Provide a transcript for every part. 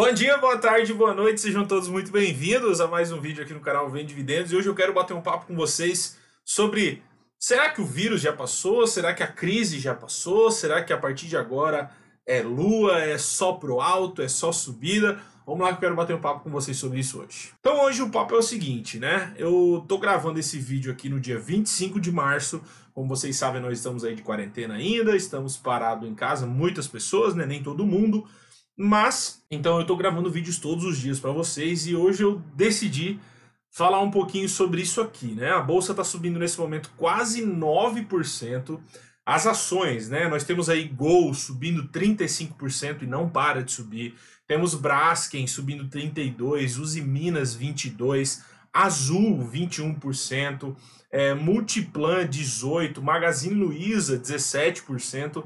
Bom dia, boa tarde, boa noite, sejam todos muito bem-vindos a mais um vídeo aqui no canal Vem Dividendos. E hoje eu quero bater um papo com vocês sobre será que o vírus já passou? Será que a crise já passou? Será que a partir de agora é lua, é só pro alto, é só subida? Vamos lá que eu quero bater um papo com vocês sobre isso hoje. Então hoje o papo é o seguinte, né? Eu tô gravando esse vídeo aqui no dia 25 de março. Como vocês sabem, nós estamos aí de quarentena ainda, estamos parados em casa, muitas pessoas, né? Nem todo mundo. Mas, então eu estou gravando vídeos todos os dias para vocês e hoje eu decidi falar um pouquinho sobre isso aqui, né? A bolsa está subindo nesse momento quase 9%. As ações, né? Nós temos aí Gol subindo 35% e não para de subir. Temos Braskem subindo 32, Uzi Minas 22, Azul 21%, é, Multiplan 18, Magazine Luiza 17%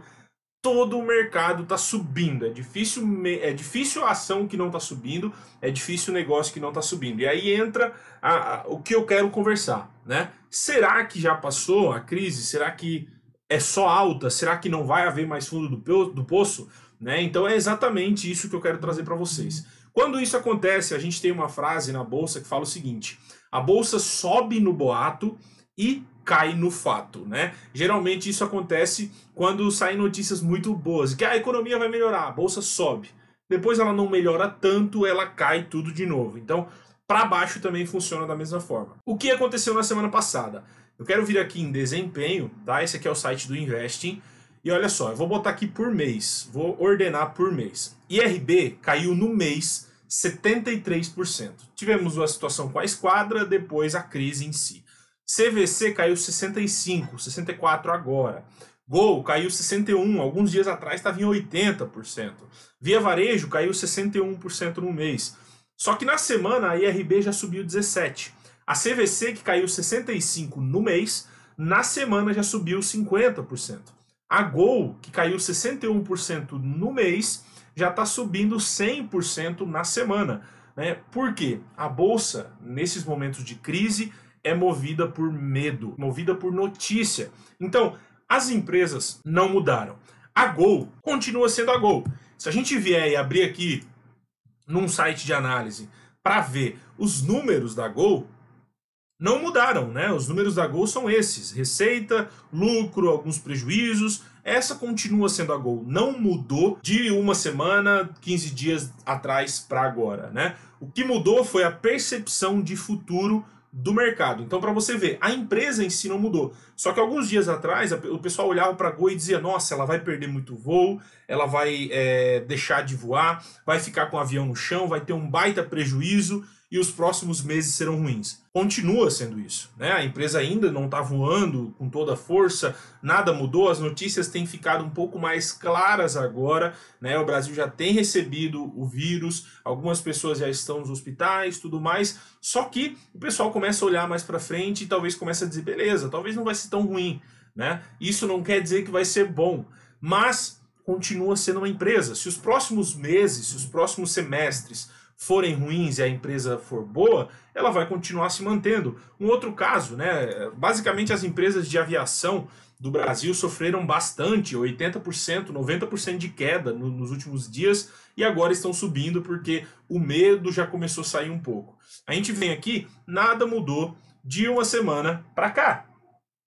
todo o mercado está subindo. É difícil, é difícil a ação que não está subindo, é difícil o negócio que não está subindo. E aí entra a, a, o que eu quero conversar, né? Será que já passou a crise? Será que é só alta? Será que não vai haver mais fundo do, do poço? Né? Então é exatamente isso que eu quero trazer para vocês. Quando isso acontece, a gente tem uma frase na bolsa que fala o seguinte: a bolsa sobe no boato e cai no fato, né? Geralmente isso acontece quando saem notícias muito boas, que a economia vai melhorar, a bolsa sobe. Depois ela não melhora tanto, ela cai tudo de novo. Então, para baixo também funciona da mesma forma. O que aconteceu na semana passada? Eu quero vir aqui em desempenho, tá? Esse aqui é o site do Investing. E olha só, eu vou botar aqui por mês, vou ordenar por mês. IRB caiu no mês 73%. Tivemos uma situação com a esquadra, depois a crise em si. CVC caiu 65, 64 agora. Gol caiu 61, alguns dias atrás estava em 80%. Via Varejo caiu 61% no mês. Só que na semana a IRB já subiu 17. A CVC que caiu 65 no mês, na semana já subiu 50%. A Gol, que caiu 61% no mês, já está subindo 100% na semana. Né? Por quê? A bolsa, nesses momentos de crise, é movida por medo, movida por notícia. Então, as empresas não mudaram. A Gol continua sendo a Gol. Se a gente vier e abrir aqui num site de análise para ver os números da Gol, não mudaram, né? Os números da Gol são esses: receita, lucro, alguns prejuízos. Essa continua sendo a Gol. Não mudou de uma semana, 15 dias atrás para agora, né? O que mudou foi a percepção de futuro do mercado. Então, para você ver, a empresa em si não mudou. Só que alguns dias atrás, o pessoal olhava para a Gol e dizia: Nossa, ela vai perder muito voo, ela vai é, deixar de voar, vai ficar com o avião no chão, vai ter um baita prejuízo e os próximos meses serão ruins. Continua sendo isso. Né? A empresa ainda não está voando com toda a força, nada mudou, as notícias têm ficado um pouco mais claras agora. Né? O Brasil já tem recebido o vírus, algumas pessoas já estão nos hospitais, tudo mais. Só que o pessoal começa a olhar mais para frente e talvez comece a dizer: beleza, talvez não vai ser tão ruim. Né? Isso não quer dizer que vai ser bom, mas continua sendo uma empresa. Se os próximos meses, se os próximos semestres forem ruins e a empresa for boa, ela vai continuar se mantendo. Um outro caso, né? Basicamente as empresas de aviação do Brasil sofreram bastante, 80%, 90% de queda no, nos últimos dias e agora estão subindo porque o medo já começou a sair um pouco. A gente vem aqui, nada mudou de uma semana para cá.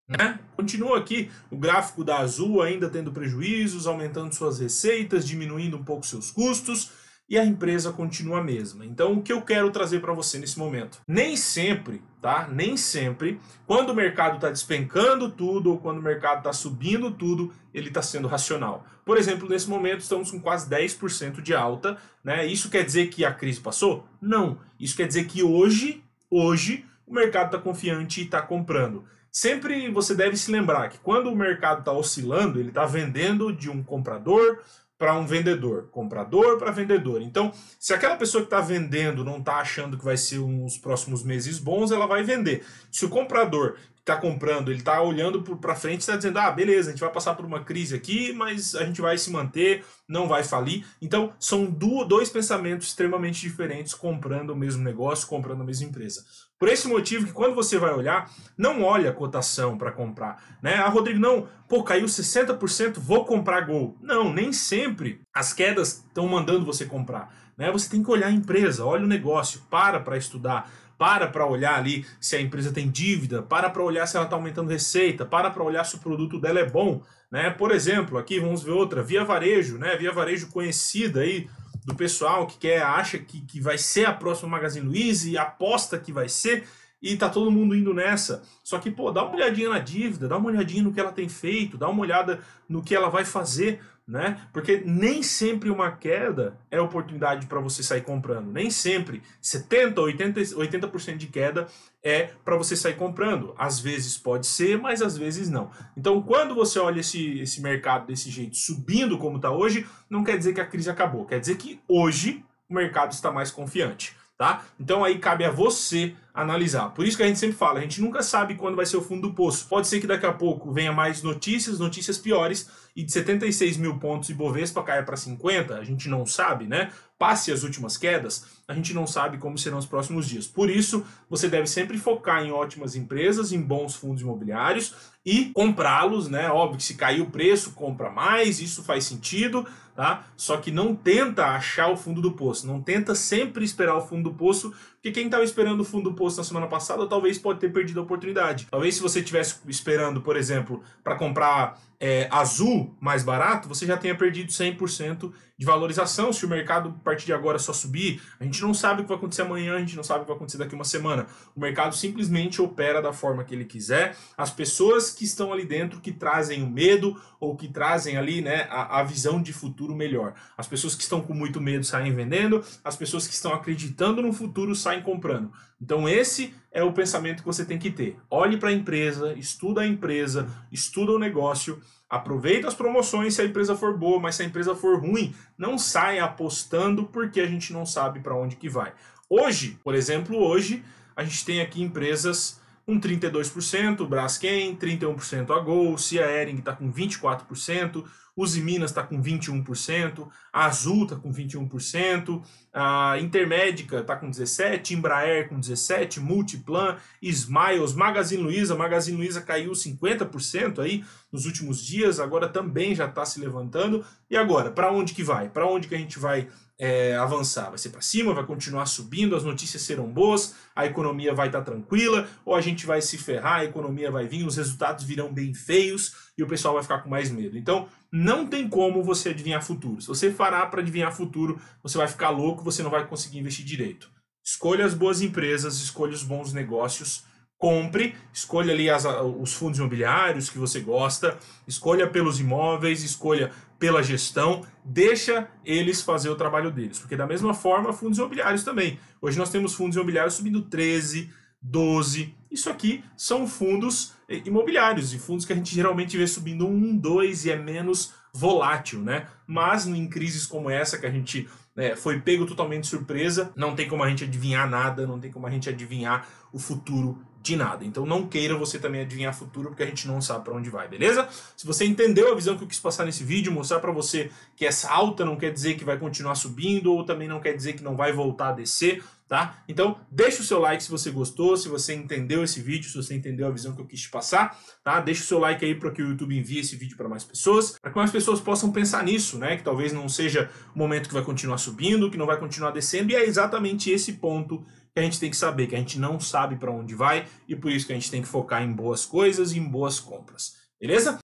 Né? Continua aqui o gráfico da Azul ainda tendo prejuízos, aumentando suas receitas, diminuindo um pouco seus custos e a empresa continua a mesma. Então, o que eu quero trazer para você nesse momento? Nem sempre, tá? Nem sempre, quando o mercado está despencando tudo ou quando o mercado está subindo tudo, ele está sendo racional. Por exemplo, nesse momento estamos com quase 10% de alta, né? Isso quer dizer que a crise passou? Não. Isso quer dizer que hoje, hoje, o mercado está confiante e está comprando. Sempre você deve se lembrar que quando o mercado está oscilando, ele está vendendo de um comprador para um vendedor, comprador para vendedor. Então, se aquela pessoa que está vendendo não está achando que vai ser uns próximos meses bons, ela vai vender. Se o comprador está comprando, ele está olhando para frente, está dizendo, ah, beleza, a gente vai passar por uma crise aqui, mas a gente vai se manter, não vai falir. Então, são dois pensamentos extremamente diferentes comprando o mesmo negócio, comprando a mesma empresa. Por esse motivo que quando você vai olhar, não olha a cotação para comprar, né? Ah, Rodrigo, não, pô, caiu 60%, vou comprar Gol. Não, nem sempre as quedas estão mandando você comprar. né? Você tem que olhar a empresa, olha o negócio, para para estudar, para para olhar ali se a empresa tem dívida, para para olhar se ela está aumentando receita, para para olhar se o produto dela é bom, né? Por exemplo, aqui vamos ver outra, Via Varejo, né? Via Varejo conhecida aí do pessoal que quer acha que, que vai ser a próxima Magazine Luiza e aposta que vai ser e tá todo mundo indo nessa. Só que, pô, dá uma olhadinha na dívida, dá uma olhadinha no que ela tem feito, dá uma olhada no que ela vai fazer, né? Porque nem sempre uma queda é oportunidade para você sair comprando. Nem sempre 70, 80, 80% de queda é para você sair comprando. Às vezes pode ser, mas às vezes não. Então, quando você olha esse, esse mercado desse jeito subindo como está hoje, não quer dizer que a crise acabou, quer dizer que hoje o mercado está mais confiante tá? Então aí cabe a você analisar. Por isso que a gente sempre fala, a gente nunca sabe quando vai ser o fundo do poço. Pode ser que daqui a pouco venha mais notícias, notícias piores, e de 76 mil pontos e Bovespa caia para 50, a gente não sabe, né? Passe as últimas quedas, a gente não sabe como serão os próximos dias. Por isso, você deve sempre focar em ótimas empresas, em bons fundos imobiliários e comprá-los, né? Óbvio que se cair o preço, compra mais, isso faz sentido, tá? Só que não tenta achar o fundo do poço, não tenta sempre esperar o fundo do poço, porque quem estava esperando o fundo do poço na semana passada talvez pode ter perdido a oportunidade. Talvez se você estivesse esperando, por exemplo, para comprar é, azul mais barato, você já tenha perdido 100% de valorização se o mercado a partir de agora só subir. A gente não sabe o que vai acontecer amanhã, a gente não sabe o que vai acontecer daqui uma semana. O mercado simplesmente opera da forma que ele quiser. As pessoas que estão ali dentro que trazem o medo ou que trazem ali né, a, a visão de futuro melhor. As pessoas que estão com muito medo saem vendendo, as pessoas que estão acreditando no futuro saem comprando. Então esse é o pensamento que você tem que ter. Olhe para a empresa, estuda a empresa, estuda o negócio, aproveita as promoções se a empresa for boa, mas se a empresa for ruim, não saia apostando porque a gente não sabe para onde que vai. Hoje, por exemplo, hoje a gente tem aqui empresas com 32%, Braskem, 31% a Gol, Cia Ering está com 24%, Uzi Minas está com 21%, a Azul está com 21%, a Intermédica está com 17%, Embraer com 17%, Multiplan, Smiles, Magazine Luiza, Magazine Luiza caiu 50% aí nos últimos dias, agora também já está se levantando. E agora, para onde que vai? Para onde que a gente vai é, avançar? Vai ser para cima? Vai continuar subindo? As notícias serão boas? A economia vai estar tá tranquila? Ou a gente vai se ferrar? A economia vai vir? Os resultados virão bem feios e o pessoal vai ficar com mais medo. Então, não tem como você adivinhar futuro. Se você parar para adivinhar futuro, você vai ficar louco, você não vai conseguir investir direito. Escolha as boas empresas, escolha os bons negócios, compre, escolha ali as, os fundos imobiliários que você gosta, escolha pelos imóveis, escolha pela gestão, deixa eles fazer o trabalho deles. Porque da mesma forma, fundos imobiliários também. Hoje nós temos fundos imobiliários subindo 13, 12. Isso aqui são fundos eh, imobiliários e fundos que a gente geralmente vê subindo um, dois e é menos volátil, né? Mas em crises como essa que a gente né, foi pego totalmente surpresa, não tem como a gente adivinhar nada, não tem como a gente adivinhar o futuro de nada. Então não queira você também adivinhar futuro, porque a gente não sabe para onde vai, beleza? Se você entendeu a visão que eu quis passar nesse vídeo, mostrar para você que essa alta não quer dizer que vai continuar subindo, ou também não quer dizer que não vai voltar a descer, tá? Então, deixa o seu like se você gostou, se você entendeu esse vídeo, se você entendeu a visão que eu quis te passar, tá? Deixa o seu like aí para que o YouTube envie esse vídeo para mais pessoas, para que mais pessoas possam pensar nisso, né? Que talvez não seja o momento que vai continuar subindo, que não vai continuar descendo, e é exatamente esse ponto que a gente tem que saber, que a gente não sabe para onde vai e por isso que a gente tem que focar em boas coisas e em boas compras. Beleza?